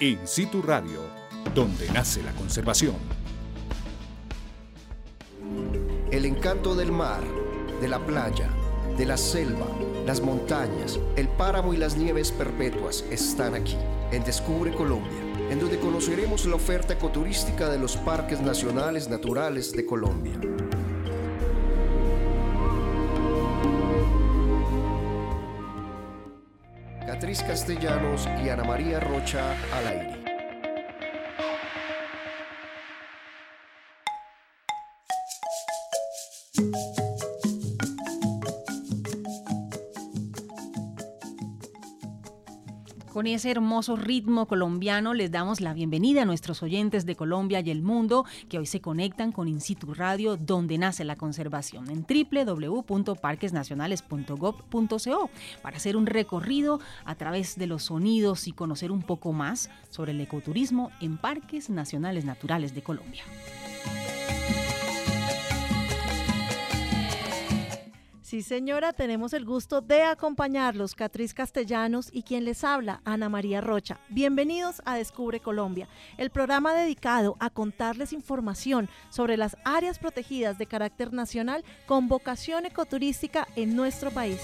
In Situ Radio, donde nace la conservación. El encanto del mar, de la playa, de la selva, las montañas, el páramo y las nieves perpetuas están aquí, en Descubre Colombia, en donde conoceremos la oferta ecoturística de los parques nacionales naturales de Colombia. Castellanos y Ana María Rocha al aire. Con ese hermoso ritmo colombiano les damos la bienvenida a nuestros oyentes de Colombia y el mundo que hoy se conectan con In Situ Radio, donde nace la conservación, en www.parquesnacionales.gov.co para hacer un recorrido a través de los sonidos y conocer un poco más sobre el ecoturismo en Parques Nacionales Naturales de Colombia. Sí, señora, tenemos el gusto de acompañarlos, Catriz Castellanos y quien les habla, Ana María Rocha. Bienvenidos a Descubre Colombia, el programa dedicado a contarles información sobre las áreas protegidas de carácter nacional con vocación ecoturística en nuestro país.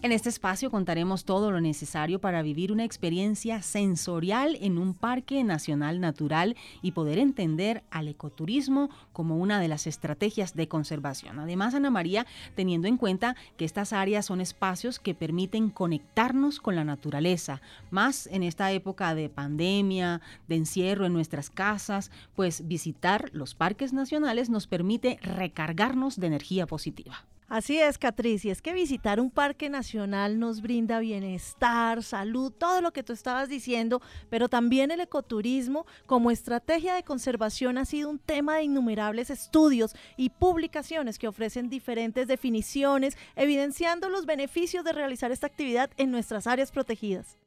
En este espacio contaremos todo lo necesario para vivir una experiencia sensorial en un parque nacional natural y poder entender al ecoturismo como una de las estrategias de conservación. Además, Ana María, teniendo en cuenta que estas áreas son espacios que permiten conectarnos con la naturaleza, más en esta época de pandemia, de encierro en nuestras casas, pues visitar los parques nacionales nos permite recargarnos de energía positiva. Así es, Catriz, y es que visitar un parque nacional nos brinda bienestar, salud, todo lo que tú estabas diciendo, pero también el ecoturismo como estrategia de conservación ha sido un tema de innumerables estudios y publicaciones que ofrecen diferentes definiciones, evidenciando los beneficios de realizar esta actividad en nuestras áreas protegidas.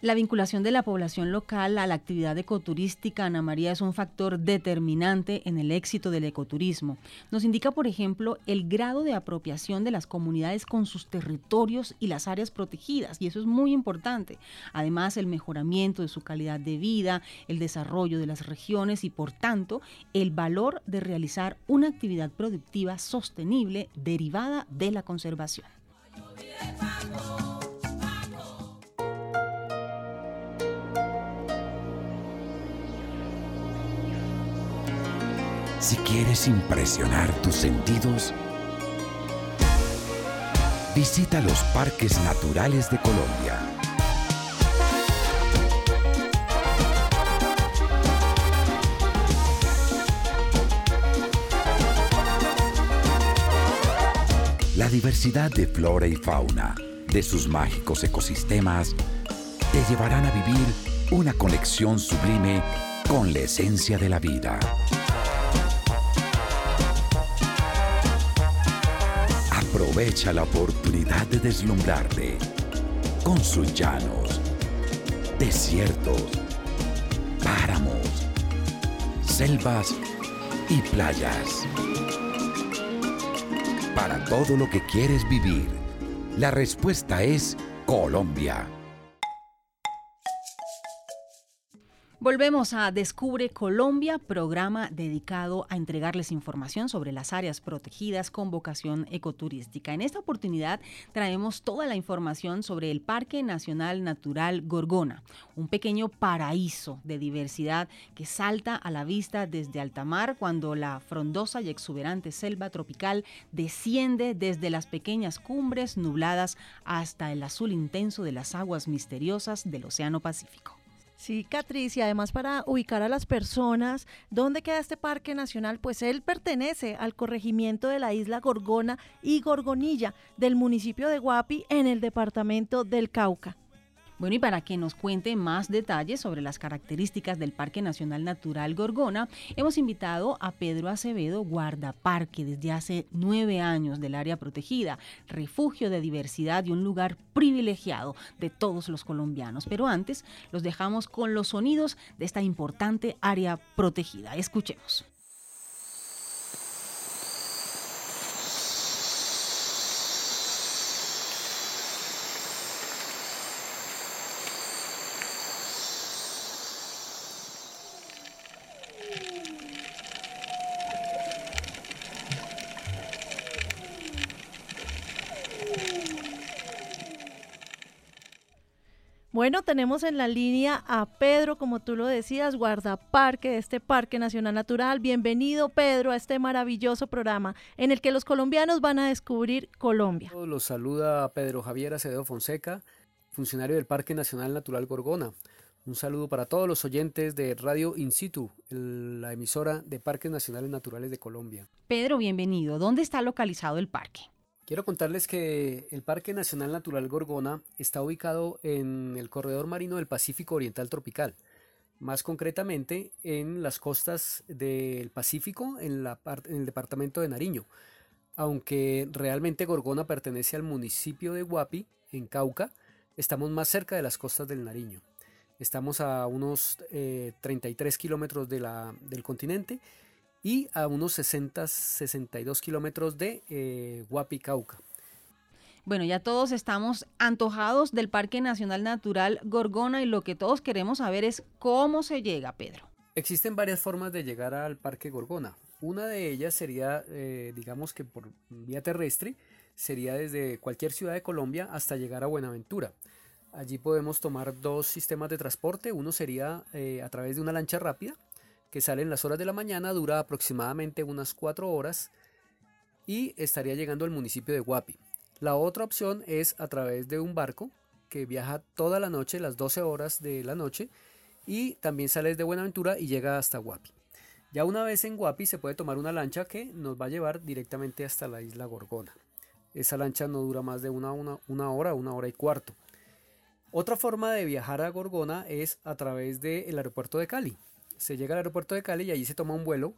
La vinculación de la población local a la actividad ecoturística, Ana María, es un factor determinante en el éxito del ecoturismo. Nos indica, por ejemplo, el grado de apropiación de las comunidades con sus territorios y las áreas protegidas, y eso es muy importante. Además, el mejoramiento de su calidad de vida, el desarrollo de las regiones y, por tanto, el valor de realizar una actividad productiva sostenible derivada de la conservación. Si quieres impresionar tus sentidos, visita los parques naturales de Colombia. La diversidad de flora y fauna de sus mágicos ecosistemas te llevarán a vivir una conexión sublime con la esencia de la vida. Aprovecha la oportunidad de deslumbrarte con sus llanos, desiertos, páramos, selvas y playas. Para todo lo que quieres vivir, la respuesta es Colombia. Volvemos a Descubre Colombia, programa dedicado a entregarles información sobre las áreas protegidas con vocación ecoturística. En esta oportunidad traemos toda la información sobre el Parque Nacional Natural Gorgona, un pequeño paraíso de diversidad que salta a la vista desde altamar cuando la frondosa y exuberante selva tropical desciende desde las pequeñas cumbres nubladas hasta el azul intenso de las aguas misteriosas del Océano Pacífico. Sí, Catriz, y además para ubicar a las personas, ¿dónde queda este parque nacional? Pues él pertenece al corregimiento de la isla Gorgona y Gorgonilla del municipio de Guapi en el departamento del Cauca. Bueno, y para que nos cuente más detalles sobre las características del Parque Nacional Natural Gorgona, hemos invitado a Pedro Acevedo, guardaparque desde hace nueve años del área protegida, refugio de diversidad y un lugar privilegiado de todos los colombianos. Pero antes, los dejamos con los sonidos de esta importante área protegida. Escuchemos. Bueno, tenemos en la línea a Pedro, como tú lo decías, guardaparque de este Parque Nacional Natural. Bienvenido, Pedro, a este maravilloso programa en el que los colombianos van a descubrir Colombia. Los saluda Pedro Javier Acevedo Fonseca, funcionario del Parque Nacional Natural Gorgona. Un saludo para todos los oyentes de Radio In Situ, la emisora de Parques Nacionales Naturales de Colombia. Pedro, bienvenido. ¿Dónde está localizado el parque? Quiero contarles que el Parque Nacional Natural Gorgona está ubicado en el corredor marino del Pacífico Oriental Tropical, más concretamente en las costas del Pacífico, en, el departamento de Nariño, aunque realmente Gorgona pertenece al municipio de Guapi, en Cauca, estamos más cerca de las costas del Nariño. Estamos a unos 33 eh, kilómetros de del continente y a unos 60, 62 kilómetros de eh, Cauca. Bueno, ya todos estamos antojados del Parque Nacional Natural Gorgona y lo que todos queremos saber es cómo se llega, Pedro. Existen varias formas de llegar al Parque Gorgona. Una de ellas sería, eh, digamos que por vía terrestre, sería desde cualquier ciudad de Colombia hasta llegar a Buenaventura. Allí podemos tomar dos sistemas de transporte. Uno sería eh, a través de una lancha rápida que sale en las horas de la mañana, dura aproximadamente unas 4 horas y estaría llegando al municipio de Guapi. La otra opción es a través de un barco que viaja toda la noche, las 12 horas de la noche, y también sale desde Buenaventura y llega hasta Guapi. Ya una vez en Guapi se puede tomar una lancha que nos va a llevar directamente hasta la isla Gorgona. Esa lancha no dura más de una, una, hora, una hora y cuarto. Otra forma de viajar a Gorgona es a través del aeropuerto de Cali se llega al aeropuerto de Cali y allí se toma un vuelo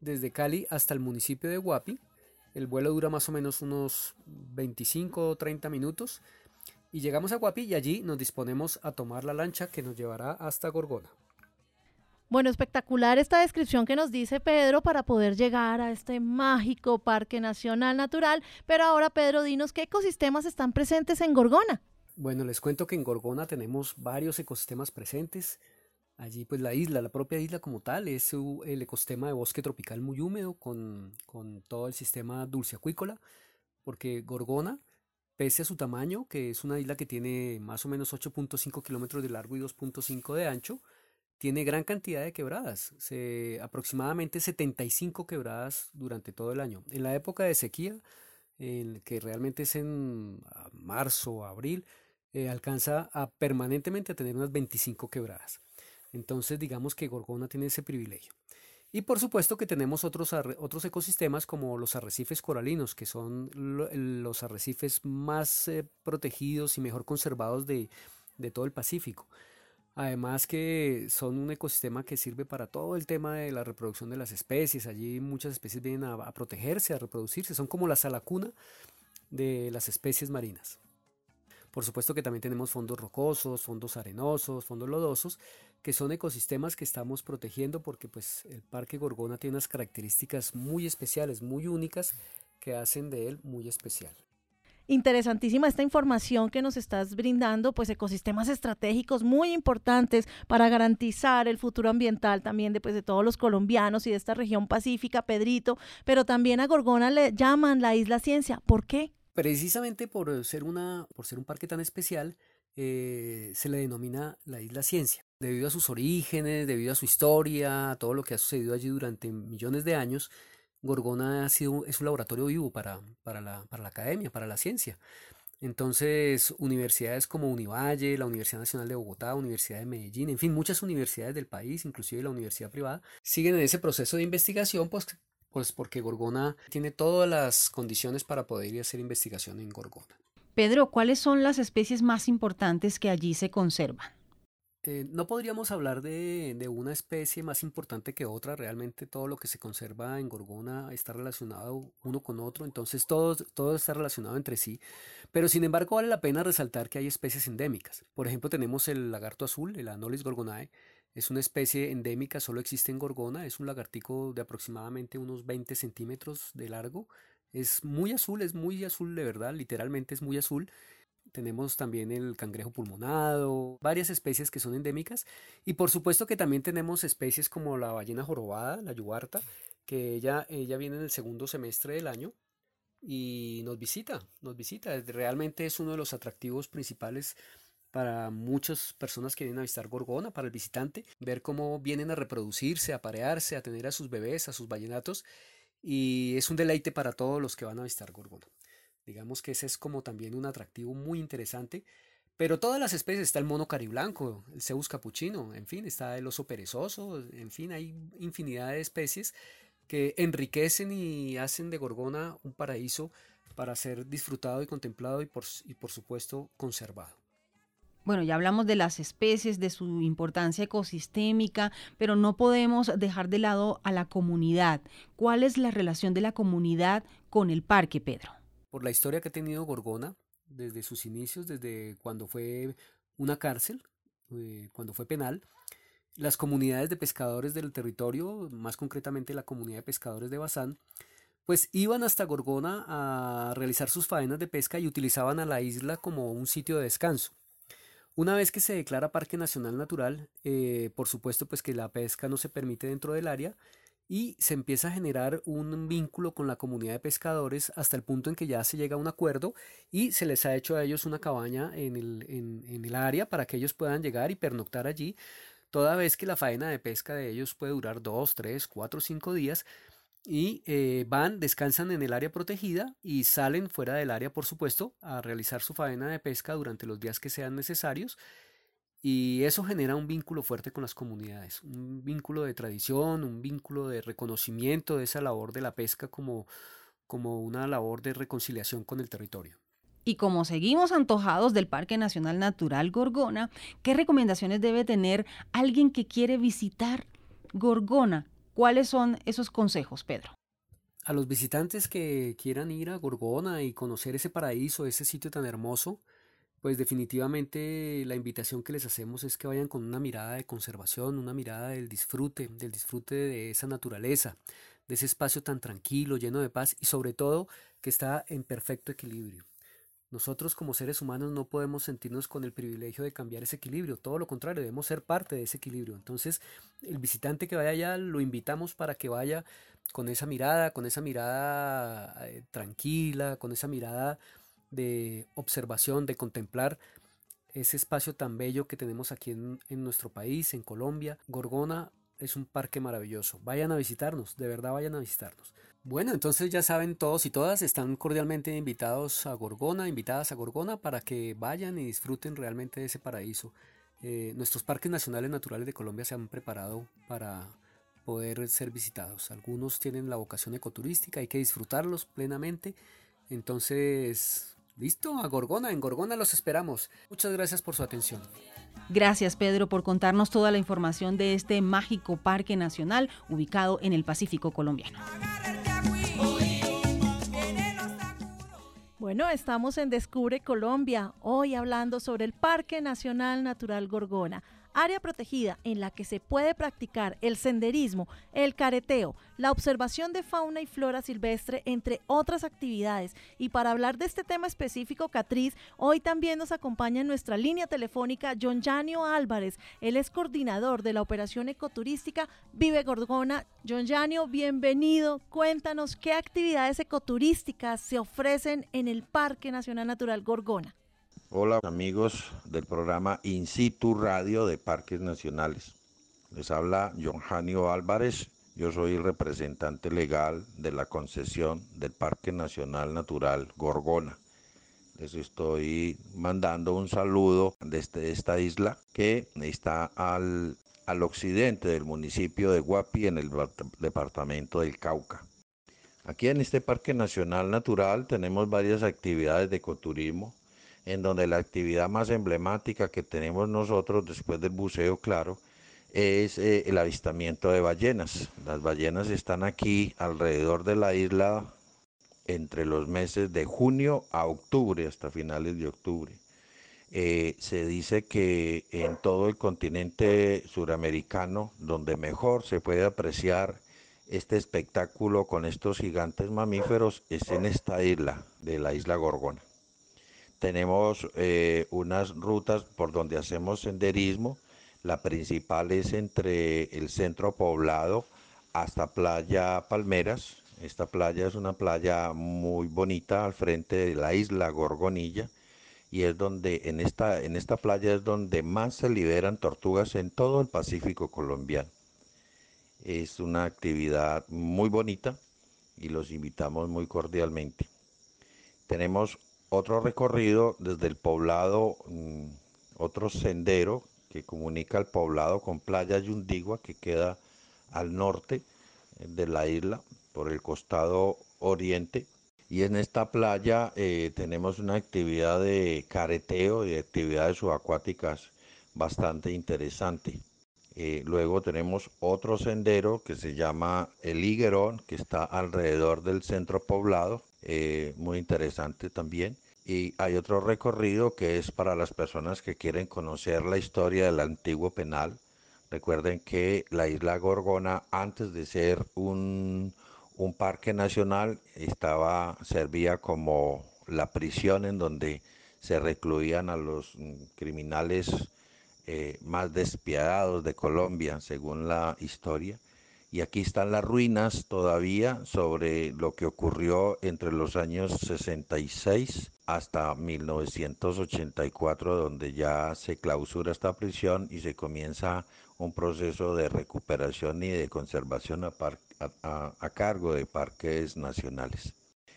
desde Cali hasta el municipio de Guapi. El vuelo dura más o menos unos 25 o 30 minutos. Y llegamos a Guapi y allí nos disponemos a tomar la lancha que nos llevará hasta Gorgona. Bueno, espectacular esta descripción que nos dice Pedro para poder llegar a este mágico Parque Nacional Natural. Pero ahora, Pedro, dinos qué ecosistemas están presentes en Gorgona. Bueno, les cuento que en Gorgona tenemos varios ecosistemas presentes. Allí pues la isla, la propia isla como tal, es el ecosistema de bosque tropical muy húmedo con, todo el sistema dulce acuícola, porque Gorgona, pese a su tamaño, que es una isla que tiene más o menos 8.5 kilómetros de largo y 2.5 de ancho, tiene gran cantidad de quebradas, aproximadamente 75 quebradas durante todo el año. En la época de sequía, en, que realmente es en marzo abril, eh, alcanza a permanentemente a tener unas 25 quebradas. Entonces digamos que Gorgona tiene ese privilegio. Y por supuesto que tenemos otros, otros ecosistemas como los arrecifes coralinos, que son los arrecifes más eh, protegidos y mejor conservados de, todo el Pacífico. Además que son un ecosistema que sirve para todo el tema de la reproducción de las especies. Allí muchas especies vienen a, a protegerse, a reproducirse. Son como la sala cuna de las especies marinas. Por supuesto que también tenemos fondos rocosos, fondos arenosos, fondos lodosos, que son ecosistemas que estamos protegiendo porque pues el Parque Gorgona tiene unas características muy especiales, muy únicas, que hacen de él muy especial. Interesantísima esta información que nos estás brindando, pues ecosistemas estratégicos muy importantes para garantizar el futuro ambiental también de, pues, de todos los colombianos y de esta región pacífica, Pedrito, pero también a Gorgona le llaman la isla ciencia. ¿Por qué? Precisamente por ser, una, por ser un parque tan especial, eh, se le denomina la isla ciencia. Debido a sus orígenes, debido a su historia, a todo lo que ha sucedido allí durante millones de años, Gorgona ha sido, es un laboratorio vivo para, para, la, para la academia, para la ciencia. Entonces, universidades como Univalle, la Universidad Nacional de Bogotá, Universidad de Medellín, en fin, muchas universidades del país, inclusive la universidad privada, siguen en ese proceso de investigación, pues pues porque Gorgona tiene todas las condiciones para poder ir a hacer investigación en Gorgona. Pedro, ¿cuáles son las especies más importantes que allí se conservan? Eh, no podríamos hablar de, una especie más importante que otra, realmente todo lo que se conserva en Gorgona está relacionado uno con otro, entonces todo, todo está relacionado entre sí, pero sin embargo vale la pena resaltar que hay especies endémicas. Por ejemplo tenemos el lagarto azul, el Anolis gorgonae, es una especie endémica, solo existe en Gorgona, es un lagartico de aproximadamente unos 20 centímetros de largo. Es muy azul, es muy azul de verdad, literalmente es muy azul. Tenemos también el cangrejo pulmonado, varias especies que son endémicas. Y por supuesto que también tenemos especies como la ballena jorobada, la yuarta, que ella, ella viene en el segundo semestre del año y nos visita, nos visita. Realmente es uno de los atractivos principales para muchas personas que vienen a visitar Gorgona, para el visitante, ver cómo vienen a reproducirse, a parearse, a tener a sus bebés, a sus vallenatos, y es un deleite para todos los que van a visitar Gorgona. Digamos que ese es como también un atractivo muy interesante. Pero todas las especies, está el mono cariblanco, el Zeus capuchino, en fin, está el oso perezoso, en fin, hay infinidad de especies que enriquecen y hacen de Gorgona un paraíso para ser disfrutado y contemplado y por, y por supuesto conservado. Bueno, ya hablamos de las especies, de su importancia ecosistémica, pero no podemos dejar de lado a la comunidad. ¿Cuál es la relación de la comunidad con el parque, Pedro? Por la historia que ha tenido Gorgona, desde sus inicios, desde cuando fue una cárcel, eh, cuando fue penal, las comunidades de pescadores del territorio, más concretamente la comunidad de pescadores de Bazán, pues iban hasta Gorgona a realizar sus faenas de pesca y utilizaban a la isla como un sitio de descanso. Una vez que se declara Parque Nacional Natural, eh, por supuesto pues que la pesca no se permite dentro del área y se empieza a generar un vínculo con la comunidad de pescadores hasta el punto en que ya se llega a un acuerdo y se les ha hecho a ellos una cabaña en el, en el área para que ellos puedan llegar y pernoctar allí, toda vez que la faena de pesca de ellos puede durar dos, tres, cuatro, cinco días y eh, van, descansan en el área protegida y salen fuera del área, por supuesto, a realizar su faena de pesca durante los días que sean necesarios. Y eso genera un vínculo fuerte con las comunidades, un vínculo de tradición, un vínculo de reconocimiento de esa labor de la pesca como, como una labor de reconciliación con el territorio. Y como seguimos antojados del Parque Nacional Natural Gorgona, ¿qué recomendaciones debe tener alguien que quiere visitar Gorgona ¿Cuáles son esos consejos, Pedro? A los visitantes que quieran ir a Gorgona y conocer ese paraíso, ese sitio tan hermoso, pues definitivamente la invitación que les hacemos es que vayan con una mirada de conservación, una mirada del disfrute, del disfrute de esa naturaleza, de ese espacio tan tranquilo, lleno de paz y sobre todo que está en perfecto equilibrio. Nosotros como seres humanos no podemos sentirnos con el privilegio de cambiar ese equilibrio, todo lo contrario, debemos ser parte de ese equilibrio. Entonces, el visitante que vaya allá lo invitamos para que vaya con esa mirada, con esa mirada eh, tranquila, con esa mirada de observación, de contemplar ese espacio tan bello que tenemos aquí en, en nuestro país, en Colombia. Gorgona es un parque maravilloso. Vayan a visitarnos, de verdad vayan a visitarnos. Bueno, entonces ya saben todos y todas, están cordialmente invitados a Gorgona, invitadas a Gorgona para que vayan y disfruten realmente de ese paraíso. Eh, nuestros parques nacionales naturales de Colombia se han preparado para poder ser visitados. Algunos tienen la vocación ecoturística, hay que disfrutarlos plenamente. Entonces, listo, a Gorgona, en Gorgona los esperamos. Muchas gracias por su atención. Gracias Pedro por contarnos toda la información de este mágico parque nacional ubicado en el Pacífico colombiano. Bueno, estamos en Descubre Colombia, hoy hablando sobre el Parque Nacional Natural Gorgona área protegida en la que se puede practicar el senderismo, el careteo, la observación de fauna y flora silvestre, entre otras actividades. Y para hablar de este tema específico, Catriz, hoy también nos acompaña en nuestra línea telefónica John Janio Álvarez. Él es coordinador de la operación ecoturística Vive Gorgona. John Janio, bienvenido. Cuéntanos qué actividades ecoturísticas se ofrecen en el Parque Nacional Natural Gorgona. Hola amigos del programa In situ Radio de Parques Nacionales. Les habla John Janio Álvarez. Yo soy representante legal de la concesión del Parque Nacional Natural Gorgona. Les estoy mandando un saludo desde esta isla que está al, al occidente del municipio de Guapi en el departamento del Cauca. Aquí en este Parque Nacional Natural tenemos varias actividades de ecoturismo en donde la actividad más emblemática que tenemos nosotros después del buceo, claro, es eh, el avistamiento de ballenas. Las ballenas están aquí alrededor de la isla entre los meses de junio a octubre, hasta finales de octubre. Eh, se dice que en todo el continente suramericano, donde mejor se puede apreciar este espectáculo con estos gigantes mamíferos, es en esta isla, de la isla Gorgona tenemos eh, unas rutas por donde hacemos senderismo. La principal es entre el centro poblado hasta Playa Palmeras. Esta playa es una playa muy bonita al frente de la isla Gorgonilla y es donde en esta, en esta playa es donde más se liberan tortugas en todo el Pacífico colombiano. Es una actividad muy bonita y los invitamos muy cordialmente. Tenemos otro recorrido desde el poblado, mm, otro sendero que comunica el poblado con Playa Yundigua que queda al norte eh, de la isla por el costado oriente y en esta playa eh, tenemos una actividad de careteo y actividades subacuáticas bastante interesante. Eh, luego tenemos otro sendero que se llama el Higuerón, que está alrededor del centro poblado, muy interesante también. Y hay otro recorrido que es para las personas que quieren conocer la historia del antiguo penal. Recuerden que la isla Gorgona, antes de ser un, un parque nacional estaba servía como la prisión en donde se recluían a los mm, criminales eh, más despiadados de Colombia, según la historia. Y aquí están las ruinas todavía sobre lo que ocurrió entre los años 66 hasta 1984, donde ya se clausura esta prisión y se comienza un proceso de recuperación y de conservación a, cargo de parques nacionales.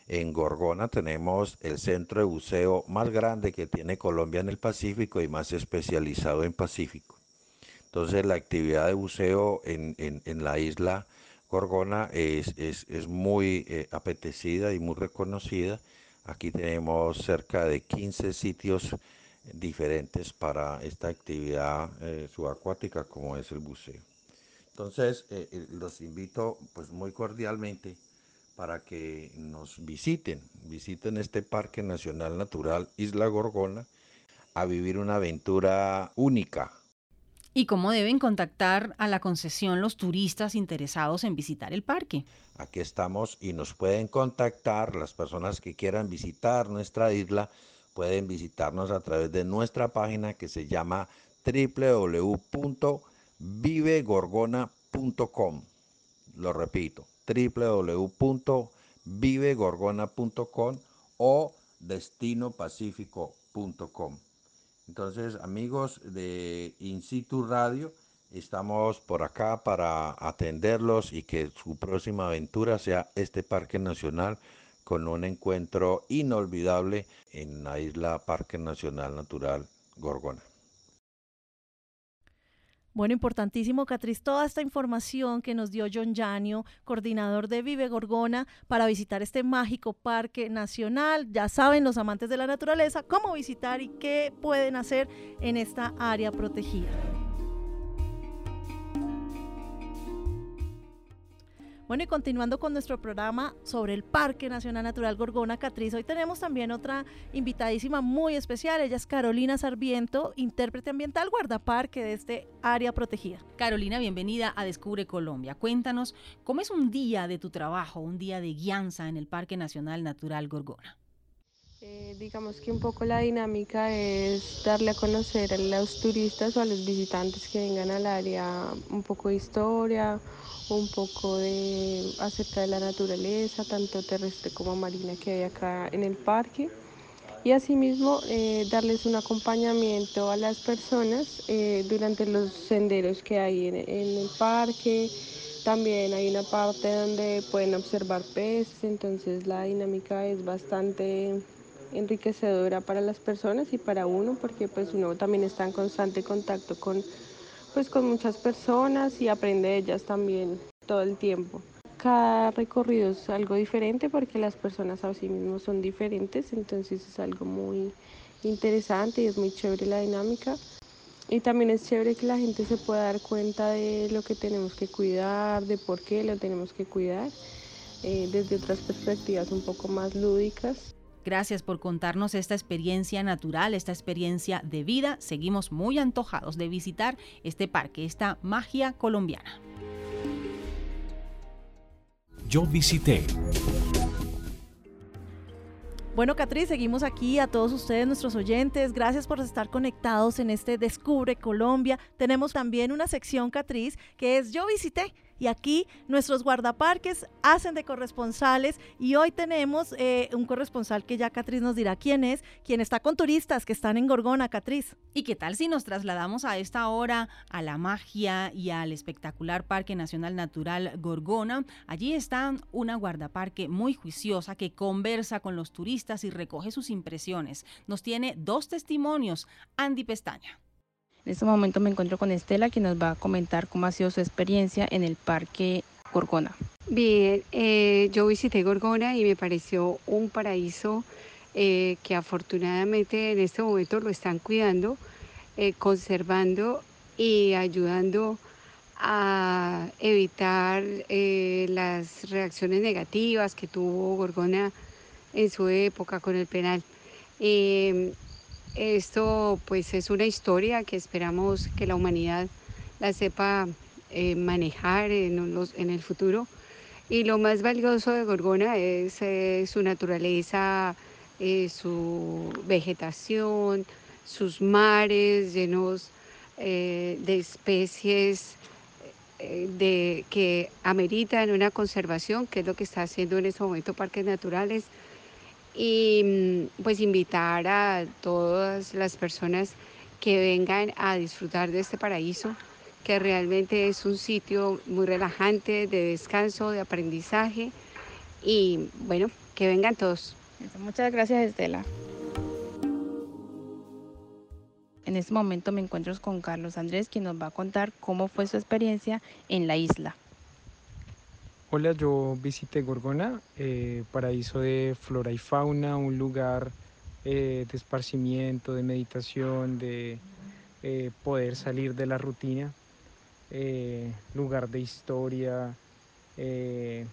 En Gorgona tenemos el centro de buceo más grande que tiene Colombia en el Pacífico y más especializado en Pacífico. Entonces la actividad de buceo en, la isla Gorgona es, muy eh, apetecida y muy reconocida. Aquí tenemos cerca de 15 sitios diferentes para esta actividad eh, subacuática como es el buceo. Entonces, eh, los invito pues muy cordialmente para que nos visiten, visiten este Parque Nacional Natural Isla Gorgona a vivir una aventura única. ¿Y cómo deben contactar a la concesión los turistas interesados en visitar el parque? Aquí estamos y nos pueden contactar las personas que quieran visitar nuestra isla pueden visitarnos a través de nuestra página que se llama www.vivegorgona.com. Lo repito, www.vivegorgona.com o destinopacifico.com. Entonces, amigos de In situ Radio, estamos por acá para atenderlos y que su próxima aventura sea este Parque Nacional con un encuentro inolvidable en la isla Parque Nacional Natural Gorgona. Bueno, importantísimo, Catriz, toda esta información que nos dio John Yanio, coordinador de Vive Gorgona, para visitar este mágico parque nacional. Ya saben los amantes de la naturaleza cómo visitar y qué pueden hacer en esta área protegida. Bueno, y continuando con nuestro programa sobre el Parque Nacional Natural Gorgona Catriz, hoy tenemos también otra invitadísima muy especial. Ella es Carolina Sarviento, intérprete ambiental guardaparque de este área protegida. Carolina, bienvenida a Descubre Colombia. Cuéntanos, ¿cómo es un día de tu trabajo, un día de guianza en el Parque Nacional Natural Gorgona? Eh, digamos que un poco la dinámica es darle a conocer a los turistas o a los visitantes que vengan al área un poco de historia, un poco de acerca de la naturaleza, tanto terrestre como marina que hay acá en el parque. Y asimismo eh, darles un acompañamiento a las personas eh, durante los senderos que hay en, en el parque. También hay una parte donde pueden observar peces, entonces la dinámica es bastante enriquecedora para las personas y para uno porque pues uno también está en constante contacto con pues con muchas personas y aprende de ellas también todo el tiempo. Cada recorrido es algo diferente porque las personas a sí mismos son diferentes, entonces es algo muy interesante y es muy chévere la dinámica. Y también es chévere que la gente se pueda dar cuenta de lo que tenemos que cuidar, de por qué lo tenemos que cuidar, eh, desde otras perspectivas un poco más lúdicas. Gracias por contarnos esta experiencia natural, esta experiencia de vida. Seguimos muy antojados de visitar este parque, esta magia colombiana. Yo visité. Bueno, Catriz, seguimos aquí a todos ustedes, nuestros oyentes. Gracias por estar conectados en este Descubre Colombia. Tenemos también una sección, Catriz, que es Yo visité y aquí nuestros guardaparques hacen de corresponsales y hoy tenemos eh, un corresponsal que ya Catriz nos dirá quién es, quien está con turistas que están en Gorgona, Catriz. ¿Y qué tal si nos trasladamos a esta hora a la magia y al espectacular Parque Nacional Natural Gorgona? Allí está una guardaparque muy juiciosa que conversa con los turistas y recoge sus impresiones. Nos tiene dos testimonios. Andy Pestaña. En este momento me encuentro con Estela, que nos va a comentar cómo ha sido su experiencia en el Parque Gorgona. Bien, eh, yo visité Gorgona y me pareció un paraíso eh, que afortunadamente en este momento lo están cuidando, eh, conservando y ayudando a evitar las reacciones negativas que tuvo Gorgona en su época con el penal. Esto pues es una historia que esperamos que la humanidad la sepa eh, manejar en, en, el futuro. Y lo más valioso de Gorgona es eh, su naturaleza, eh, su vegetación, sus mares llenos de especies de, que ameritan una conservación, que es lo que está haciendo en este momento Parques Naturales y mm, pues invitar a todas las personas que vengan a disfrutar de este paraíso, que realmente es un sitio muy relajante, de descanso, de aprendizaje y bueno, que vengan todos. Muchas gracias Estela. En este momento me encuentro con Carlos Andrés, quien nos va a contar cómo fue su experiencia en la isla. Hola, yo visité Gorgona, eh, paraíso de flora y fauna, un lugar eh, de esparcimiento, de meditación, de eh, poder salir de la rutina, lugar de historia, de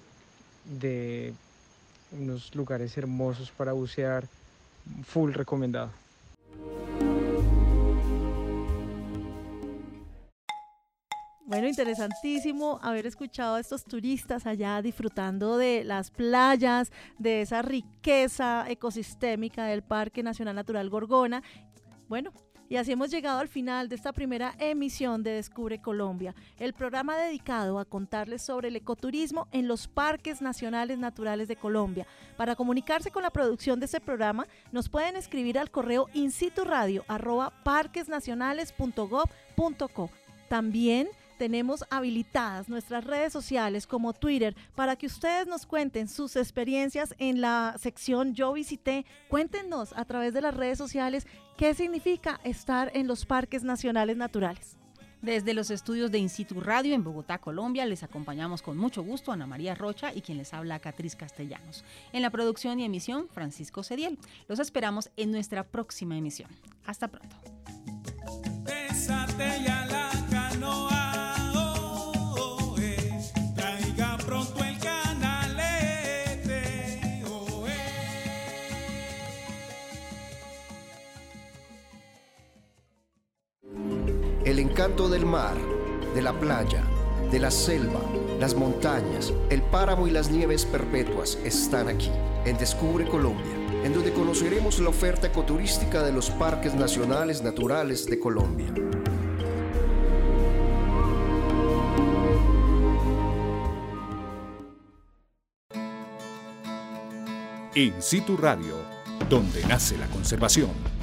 unos lugares hermosos para bucear, full recomendado. Bueno, interesantísimo haber escuchado a estos turistas allá disfrutando de las playas, de esa riqueza ecosistémica del Parque Nacional Natural Gorgona. Bueno, y así hemos llegado al final de esta primera emisión de Descubre Colombia, el programa dedicado a contarles sobre el ecoturismo en los parques nacionales naturales de Colombia. Para comunicarse con la producción de este programa, nos pueden escribir al correo incituradio@parquesnacionales.gov.co. También tenemos habilitadas nuestras redes sociales como Twitter para que ustedes nos cuenten sus experiencias en la sección Yo visité. Cuéntenos a través de las redes sociales qué significa estar en los parques nacionales naturales. Desde los estudios de Instituto Radio en Bogotá, Colombia, les acompañamos con mucho gusto Ana María Rocha y quien les habla Catriz Castellanos. En la producción y emisión, Francisco Cediel. Los esperamos en nuestra próxima emisión. Hasta pronto. El encanto del mar, de la playa, de la selva, las montañas, el páramo y las nieves perpetuas están aquí, en Descubre Colombia, en donde conoceremos la oferta ecoturística de los parques nacionales naturales de Colombia. In Situ Radio, donde nace la conservación.